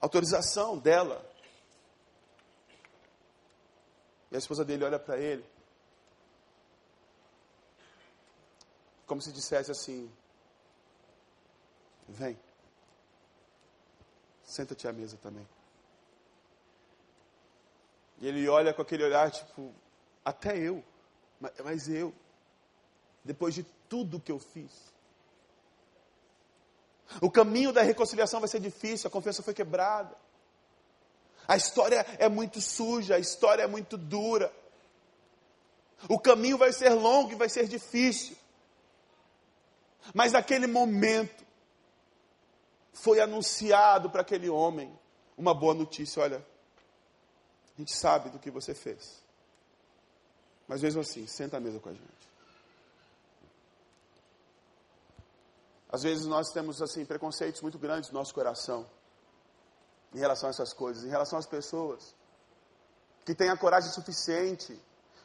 autorização dela. E a esposa dele olha para ele, como se dissesse assim: Vem, senta-te à mesa também. E ele olha com aquele olhar, tipo, até eu, mas, eu, depois de tudo que eu fiz. O caminho da reconciliação vai ser difícil, a confiança foi quebrada. A história é muito suja, a história é muito dura. O caminho vai ser longo e vai ser difícil. Mas naquele momento, foi anunciado para aquele homem uma boa notícia: olha, a gente sabe do que você fez. Mas mesmo assim, senta à mesa com a gente. Às vezes nós temos assim preconceitos muito grandes no nosso coração em relação a essas coisas, em relação às pessoas que têm a coragem suficiente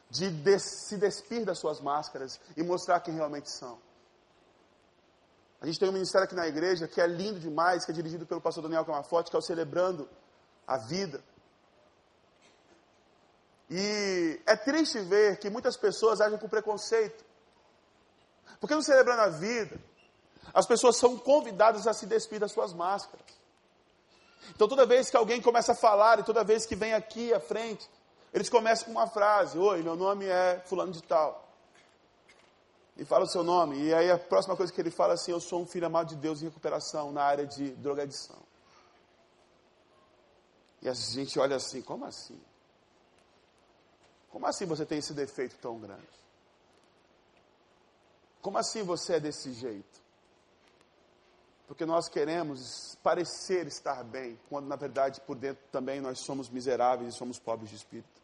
de des se despir das suas máscaras e mostrar quem realmente são. A gente tem um ministério aqui na igreja que é lindo demais, que é dirigido pelo pastor Daniel Camaforte, que é o Celebrando a Vida. E é triste ver que muitas pessoas agem com preconceito. Porque no Celebrando a Vida, as pessoas são convidadas a se despir das suas máscaras. Então toda vez que alguém começa a falar, e toda vez que vem aqui à frente, eles começam com uma frase: Oi, meu nome é Fulano de Tal. E fala o seu nome. E aí a próxima coisa que ele fala é assim: Eu sou um filho amado de Deus em recuperação na área de drogadição. E a gente olha assim: Como assim? Como assim você tem esse defeito tão grande? Como assim você é desse jeito? Porque nós queremos parecer estar bem, quando na verdade por dentro também nós somos miseráveis e somos pobres de espírito.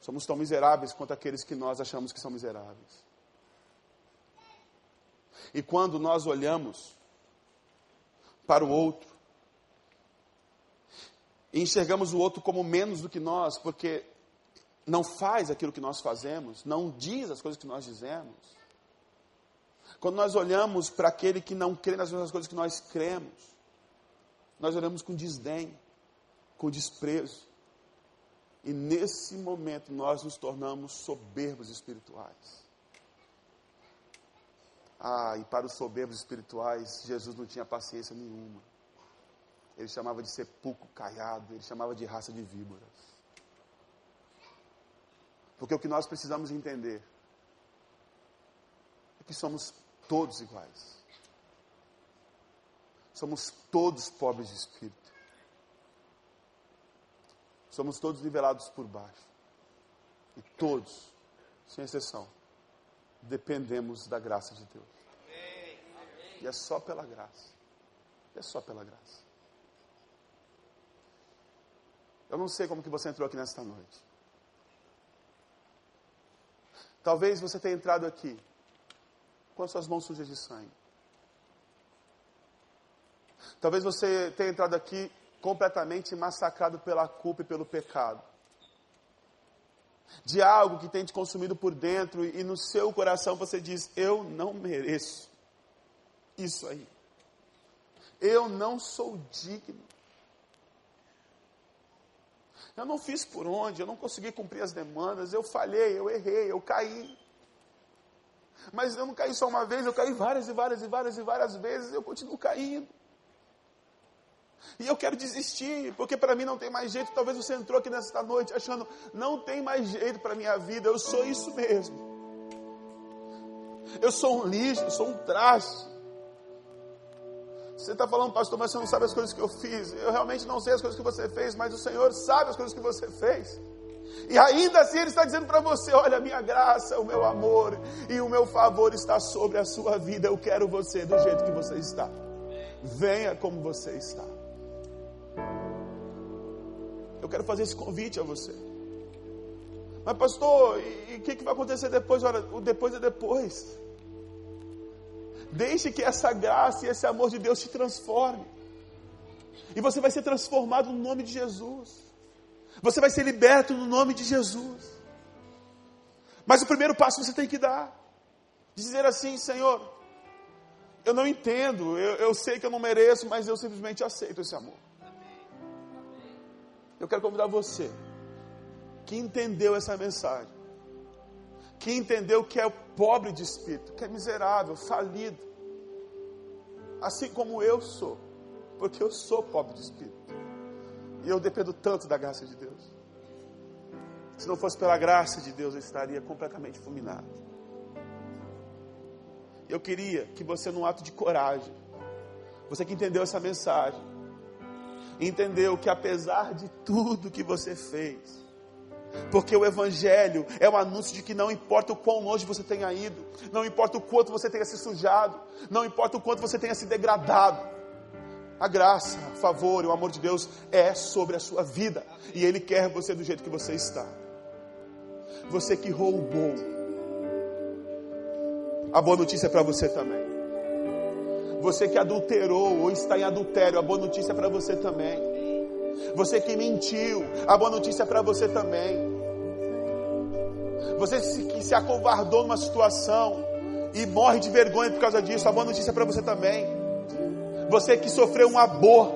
Somos tão miseráveis quanto aqueles que nós achamos que são miseráveis. E quando nós olhamos para o outro, e enxergamos o outro como menos do que nós, porque não faz aquilo que nós fazemos, não diz as coisas que nós dizemos. Quando nós olhamos para aquele que não crê nas mesmas coisas que nós cremos, nós olhamos com desdém, com desprezo. E nesse momento nós nos tornamos soberbos espirituais. Ah, e para os soberbos espirituais, Jesus não tinha paciência nenhuma ele chamava de sepulcro caiado, ele chamava de raça de víboras. Porque o que nós precisamos entender é que somos todos iguais. Somos todos pobres de espírito. Somos todos nivelados por baixo. E todos, sem exceção, dependemos da graça de Deus. E é só pela graça. É só pela graça. Eu não sei como que você entrou aqui nesta noite. Talvez você tenha entrado aqui com as suas mãos sujas de sangue. Talvez você tenha entrado aqui completamente massacrado pela culpa e pelo pecado. De algo que tem te consumido por dentro e no seu coração você diz: Eu não mereço isso aí. Eu não sou digno. Eu não fiz por onde, eu não consegui cumprir as demandas, eu falhei, eu errei, eu caí. Mas eu não caí só uma vez, eu caí várias e várias e várias e várias vezes, eu continuo caindo. E eu quero desistir, porque para mim não tem mais jeito. Talvez você entrou aqui nesta noite achando, não tem mais jeito para minha vida, eu sou isso mesmo. Eu sou um lixo, eu sou um traste. Você está falando, pastor, mas você não sabe as coisas que eu fiz. Eu realmente não sei as coisas que você fez, mas o Senhor sabe as coisas que você fez. E ainda assim Ele está dizendo para você: olha, minha graça, o meu amor e o meu favor está sobre a sua vida. Eu quero você do jeito que você está. Venha como você está. Eu quero fazer esse convite a você. Mas, pastor, e o que, que vai acontecer depois? Olha, o depois é depois. Deixe que essa graça e esse amor de Deus te transforme. E você vai ser transformado no nome de Jesus. Você vai ser liberto no nome de Jesus. Mas o primeiro passo você tem que dar. Dizer assim, Senhor, eu não entendo, eu, eu sei que eu não mereço, mas eu simplesmente aceito esse amor. Eu quero convidar você que entendeu essa mensagem que entendeu que é pobre de espírito, que é miserável, falido, assim como eu sou, porque eu sou pobre de espírito, e eu dependo tanto da graça de Deus. Se não fosse pela graça de Deus, eu estaria completamente fulminado. Eu queria que você, num ato de coragem, você que entendeu essa mensagem, entendeu que apesar de tudo que você fez, porque o Evangelho é o anúncio de que não importa o quão longe você tenha ido, não importa o quanto você tenha se sujado, não importa o quanto você tenha se degradado, a graça, o favor e o amor de Deus é sobre a sua vida e Ele quer você do jeito que você está. Você que roubou, a boa notícia é para você também. Você que adulterou ou está em adultério, a boa notícia é para você também. Você que mentiu, a boa notícia é para você também. Você que se acovardou numa situação e morre de vergonha por causa disso, a boa notícia é para você também. Você que sofreu um aborto,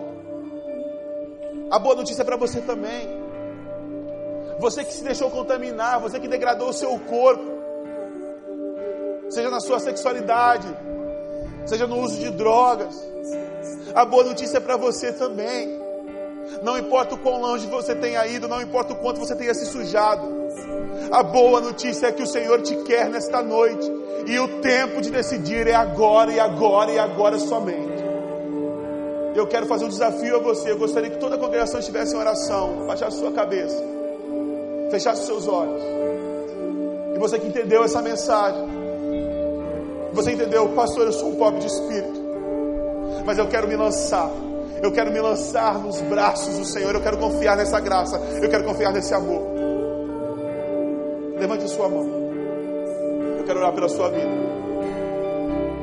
a boa notícia é para você também. Você que se deixou contaminar, você que degradou o seu corpo, seja na sua sexualidade, seja no uso de drogas, a boa notícia é para você também. Não importa o quão longe você tenha ido, não importa o quanto você tenha se sujado. A boa notícia é que o Senhor te quer nesta noite. E o tempo de decidir é agora, e agora, e agora somente. Eu quero fazer um desafio a você. Eu gostaria que toda a congregação estivesse em oração. Baixasse sua cabeça. Fechasse seus olhos. E você que entendeu essa mensagem. Você entendeu, pastor, eu sou um pobre de espírito. Mas eu quero me lançar eu quero me lançar nos braços do Senhor. Eu quero confiar nessa graça. Eu quero confiar nesse amor. Levante sua mão. Eu quero orar pela sua vida.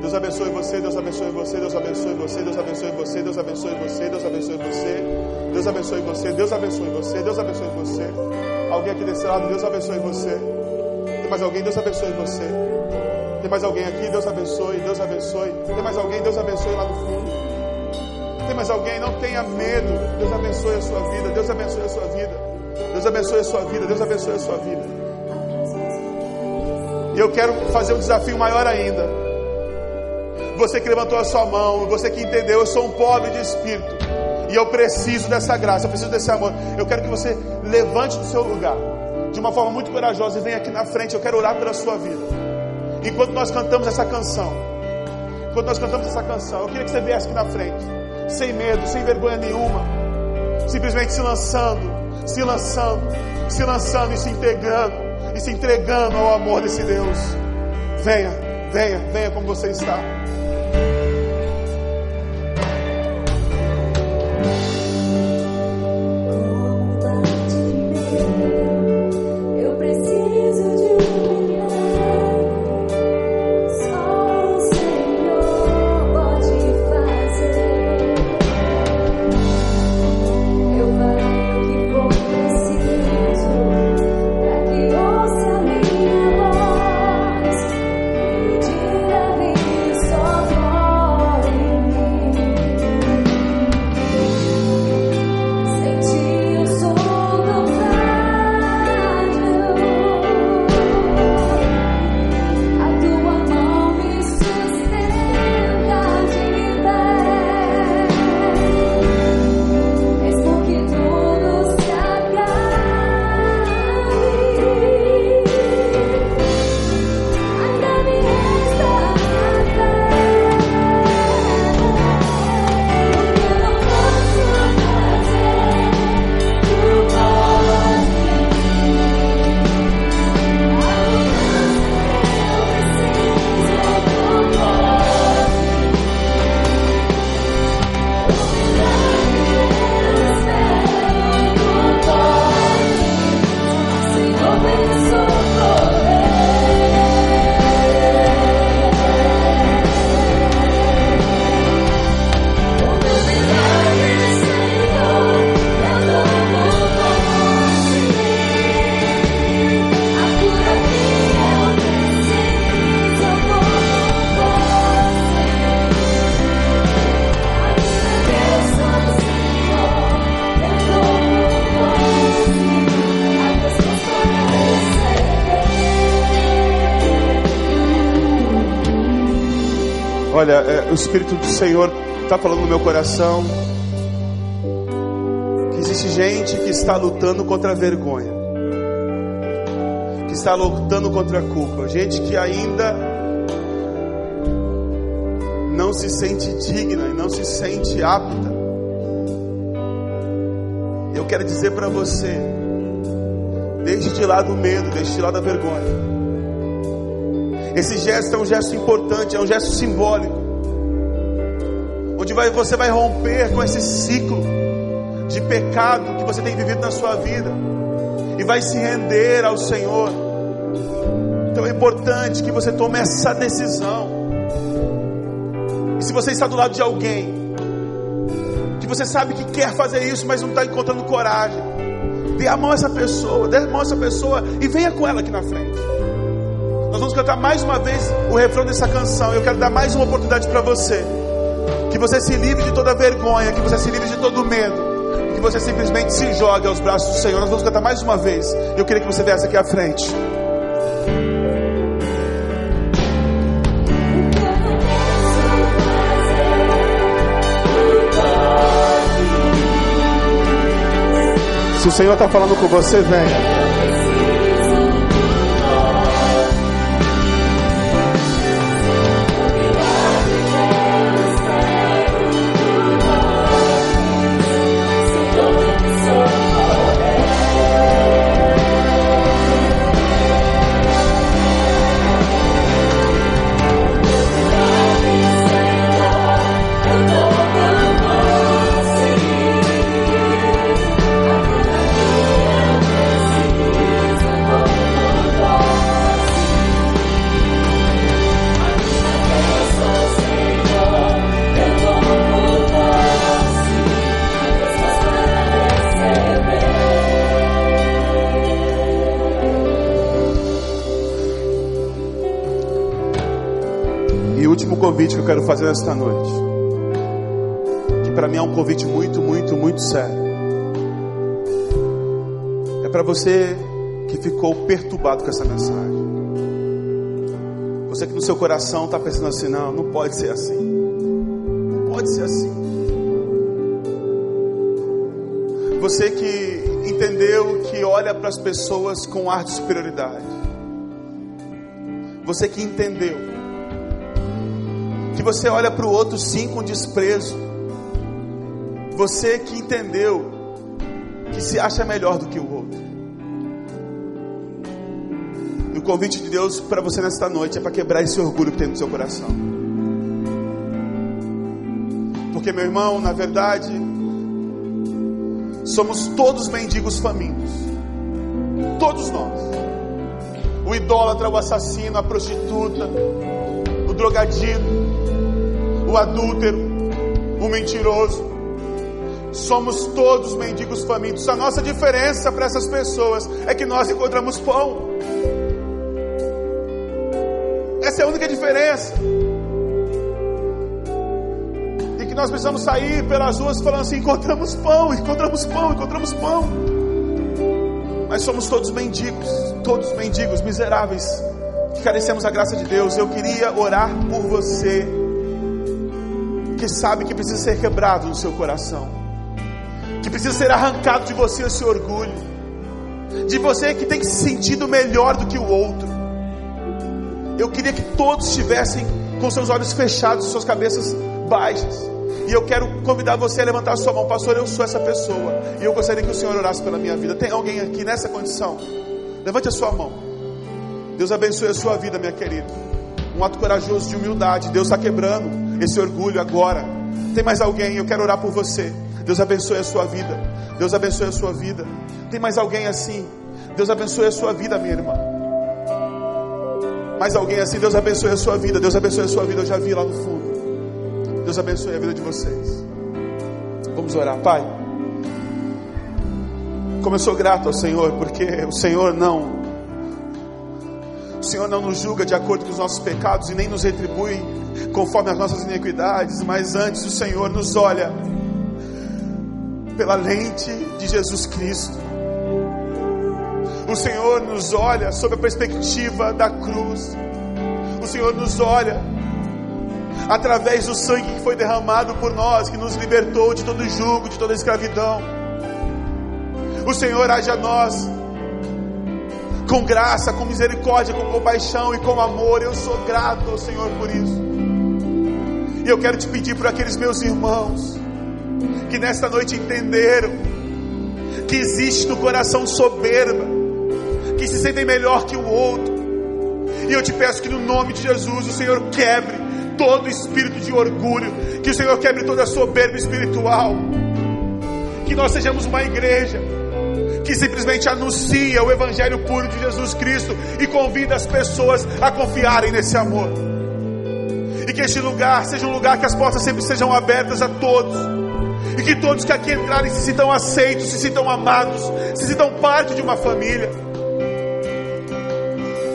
Deus abençoe você, Deus abençoe você, Deus abençoe você, Deus abençoe você, Deus abençoe você, Deus abençoe você, Deus abençoe você, Deus abençoe você, Deus abençoe você. Alguém aqui desse lado, Deus abençoe você. Tem mais alguém, Deus abençoe você. Tem mais alguém aqui, Deus abençoe, Deus abençoe. Tem mais alguém, Deus abençoe lá no fundo. Mais alguém? Não tenha medo. Deus abençoe a sua vida. Deus abençoe a sua vida. Deus abençoe a sua vida. Deus abençoe a sua vida. E eu quero fazer um desafio maior ainda. Você que levantou a sua mão, você que entendeu, eu sou um pobre de espírito. E eu preciso dessa graça, eu preciso desse amor. Eu quero que você levante do seu lugar, de uma forma muito corajosa, e venha aqui na frente. Eu quero orar pela sua vida. Enquanto nós cantamos essa canção, enquanto nós cantamos essa canção, eu queria que você viesse aqui na frente sem medo, sem vergonha nenhuma, simplesmente se lançando, se lançando, se lançando e se integrando, e se entregando ao amor desse Deus. Venha, venha, venha como você está. O Espírito do Senhor está falando no meu coração que existe gente que está lutando contra a vergonha, que está lutando contra a culpa, gente que ainda não se sente digna e não se sente apta. Eu quero dizer para você, deixe de lado o medo, deixe de lado a vergonha. Esse gesto é um gesto importante, é um gesto simbólico. Vai, você vai romper com esse ciclo de pecado que você tem vivido na sua vida. E vai se render ao Senhor. Então é importante que você tome essa decisão. E se você está do lado de alguém, que você sabe que quer fazer isso, mas não está encontrando coragem, dê a mão a essa pessoa, dê a mão a essa pessoa e venha com ela aqui na frente. Nós vamos cantar mais uma vez o refrão dessa canção. Eu quero dar mais uma oportunidade para você. Que você se livre de toda vergonha, que você se livre de todo medo, que você simplesmente se jogue aos braços do Senhor. Nós vamos cantar mais uma vez. Eu queria que você viesse aqui à frente. Se o Senhor está falando com você, venha. Convite que eu quero fazer nesta noite. Que para mim é um convite muito, muito, muito sério. É para você que ficou perturbado com essa mensagem. Você que no seu coração está pensando assim: não, não pode ser assim. Não pode ser assim. Você que entendeu que olha para as pessoas com ar de superioridade. Você que entendeu você olha para o outro sim com desprezo. Você que entendeu que se acha melhor do que o outro. E o convite de Deus para você nesta noite é para quebrar esse orgulho que tem no seu coração. Porque, meu irmão, na verdade, somos todos mendigos famintos. Todos nós. O idólatra, o assassino, a prostituta, o drogadito, o adúltero, o mentiroso. Somos todos mendigos famintos. A nossa diferença para essas pessoas é que nós encontramos pão. Essa é a única diferença. E que nós precisamos sair pelas ruas falando assim: encontramos pão, encontramos pão, encontramos pão. Mas somos todos mendigos, todos mendigos, miseráveis, que carecemos da graça de Deus. Eu queria orar por você que sabe que precisa ser quebrado no seu coração, que precisa ser arrancado de você esse orgulho, de você que tem se sentido melhor do que o outro. Eu queria que todos estivessem com seus olhos fechados, suas cabeças baixas. E eu quero convidar você a levantar a sua mão, pastor. Eu sou essa pessoa. E eu gostaria que o Senhor orasse pela minha vida. Tem alguém aqui nessa condição? Levante a sua mão. Deus abençoe a sua vida, minha querida. Um ato corajoso de humildade. Deus está quebrando esse orgulho agora. Tem mais alguém? Eu quero orar por você. Deus abençoe a sua vida. Deus abençoe a sua vida. Tem mais alguém assim? Deus abençoe a sua vida, minha irmã. Mais alguém assim? Deus abençoe a sua vida. Deus abençoe a sua vida. Eu já vi lá no fundo. Deus abençoe a vida de vocês. Vamos orar, Pai. Como eu sou grato ao Senhor, porque o Senhor não o Senhor não nos julga de acordo com os nossos pecados e nem nos retribui conforme as nossas iniquidades, mas antes o Senhor nos olha pela lente de Jesus Cristo. O Senhor nos olha sob a perspectiva da cruz. O Senhor nos olha através do sangue que foi derramado por nós, que nos libertou de todo jugo, de toda escravidão. O Senhor age a nós com graça, com misericórdia, com compaixão e com amor. Eu sou grato ao Senhor por isso. E eu quero te pedir por aqueles meus irmãos que nesta noite entenderam que existe no coração soberba, que se sentem melhor que o outro. E eu te peço que no nome de Jesus o Senhor quebre todo espírito de orgulho, que o Senhor quebre toda soberba espiritual. Que nós sejamos uma igreja que simplesmente anuncia o Evangelho puro de Jesus Cristo e convida as pessoas a confiarem nesse amor. E que este lugar seja um lugar que as portas sempre sejam abertas a todos. E que todos que aqui entrarem se sintam aceitos, se sintam amados, se sintam parte de uma família.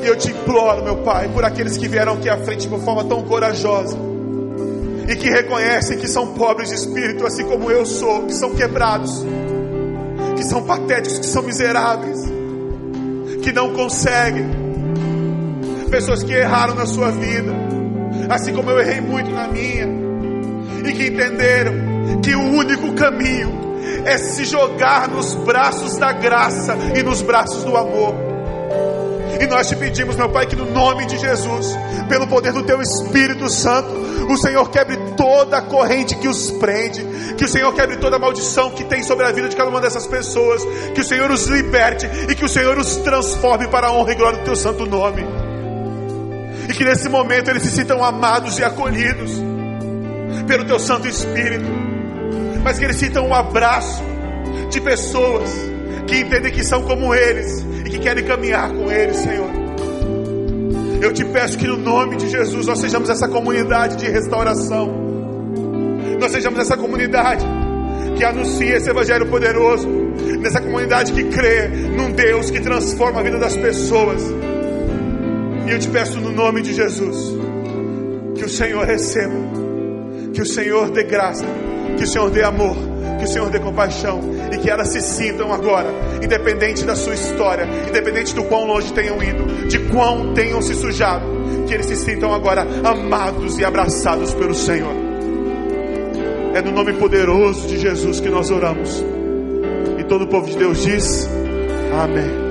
E eu te imploro, meu Pai, por aqueles que vieram aqui à frente de uma forma tão corajosa e que reconhecem que são pobres de espírito, assim como eu sou, que são quebrados que são patéticos, que são miseráveis, que não conseguem, pessoas que erraram na sua vida, assim como eu errei muito na minha, e que entenderam que o único caminho é se jogar nos braços da graça e nos braços do amor. E nós te pedimos, meu Pai, que no nome de Jesus, pelo poder do Teu Espírito Santo, o Senhor quebre toda a corrente que os prende, que o Senhor quebre toda a maldição que tem sobre a vida de cada uma dessas pessoas, que o Senhor os liberte e que o Senhor os transforme para a honra e glória do Teu Santo Nome. E que nesse momento eles se sintam amados e acolhidos pelo Teu Santo Espírito, mas que eles sintam um abraço de pessoas que entendem que são como eles e que querem caminhar com eles, Senhor. Eu te peço que no nome de Jesus nós sejamos essa comunidade de restauração. Nós sejamos essa comunidade que anuncia esse evangelho poderoso, nessa comunidade que crê num Deus que transforma a vida das pessoas. E eu te peço no nome de Jesus que o Senhor receba, que o Senhor dê graça, que o Senhor dê amor, que o Senhor dê compaixão e que elas se sintam agora, independente da sua história, independente do quão longe tenham ido, de quão tenham se sujado, que eles se sintam agora amados e abraçados pelo Senhor. É no nome poderoso de Jesus que nós oramos. E todo o povo de Deus diz: Amém.